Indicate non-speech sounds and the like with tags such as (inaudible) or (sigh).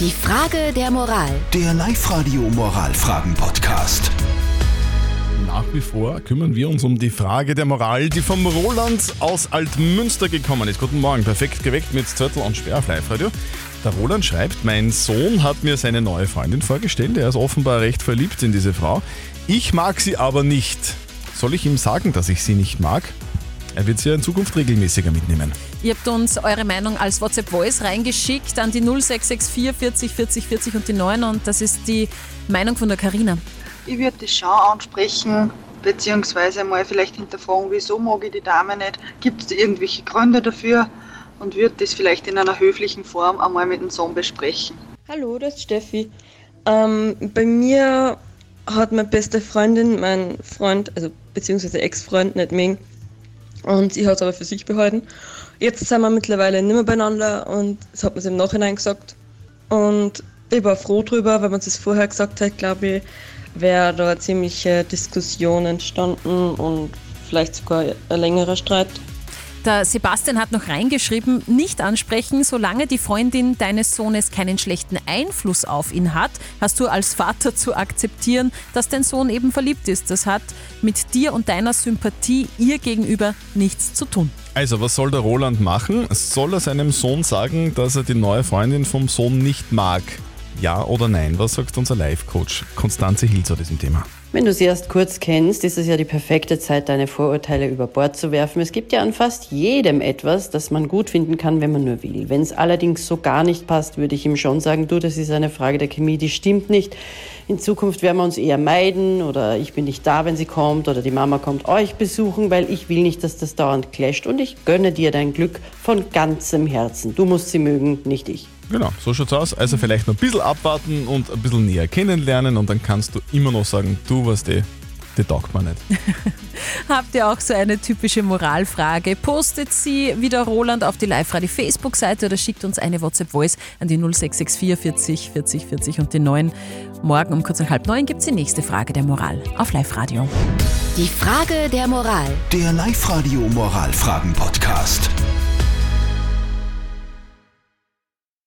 Die Frage der Moral. Der Live-Radio Moralfragen-Podcast. Nach wie vor kümmern wir uns um die Frage der Moral, die vom Roland aus Altmünster gekommen ist. Guten Morgen, perfekt geweckt mit Zettel und Sperr auf Live-Radio. Der Roland schreibt, mein Sohn hat mir seine neue Freundin vorgestellt. Er ist offenbar recht verliebt in diese Frau. Ich mag sie aber nicht. Soll ich ihm sagen, dass ich sie nicht mag? Er wird sie ja in Zukunft regelmäßiger mitnehmen. Ihr habt uns eure Meinung als WhatsApp-Voice reingeschickt an die 0664 40 40 40 und die 9 und das ist die Meinung von der Karina. Ich würde das schon ansprechen, beziehungsweise mal vielleicht hinterfragen, wieso mag ich die Dame nicht? Gibt es irgendwelche Gründe dafür? Und würde das vielleicht in einer höflichen Form einmal mit dem Sohn besprechen. Hallo, das ist Steffi. Ähm, bei mir hat meine beste Freundin, mein Freund, also beziehungsweise Ex-Freund, nicht mögen. Und sie hat es aber für sich behalten. Jetzt sind wir mittlerweile nicht mehr beieinander und das hat man im Nachhinein gesagt. Und ich war froh drüber, weil man es vorher gesagt hat, glaube ich, wäre da eine ziemliche Diskussion entstanden und vielleicht sogar ein längerer Streit. Der Sebastian hat noch reingeschrieben, nicht ansprechen, solange die Freundin deines Sohnes keinen schlechten Einfluss auf ihn hat, hast du als Vater zu akzeptieren, dass dein Sohn eben verliebt ist. Das hat mit dir und deiner Sympathie ihr gegenüber nichts zu tun. Also, was soll der Roland machen? Soll er seinem Sohn sagen, dass er die neue Freundin vom Sohn nicht mag? Ja oder nein? Was sagt unser Live-Coach Konstanze Hill zu diesem Thema? Wenn du sie erst kurz kennst, ist es ja die perfekte Zeit, deine Vorurteile über Bord zu werfen. Es gibt ja an fast jedem etwas, das man gut finden kann, wenn man nur will. Wenn es allerdings so gar nicht passt, würde ich ihm schon sagen, du, das ist eine Frage der Chemie, die stimmt nicht. In Zukunft werden wir uns eher meiden oder ich bin nicht da, wenn sie kommt oder die Mama kommt euch besuchen, weil ich will nicht, dass das dauernd clasht und ich gönne dir dein Glück von ganzem Herzen. Du musst sie mögen, nicht ich. Genau, so schaut's aus. Also vielleicht noch ein bisschen abwarten und ein bisschen näher kennenlernen und dann kannst du immer noch sagen, du was die, die taugt mir nicht. (laughs) Habt ihr auch so eine typische Moralfrage? Postet sie wie der Roland auf die Live-Radio Facebook-Seite oder schickt uns eine WhatsApp-Voice an die 0664 40 40 40 und die 9. Morgen um kurz nach halb neun gibt es die nächste Frage der Moral auf Live-Radio. Die Frage der Moral. Der Live-Radio Moralfragen-Podcast.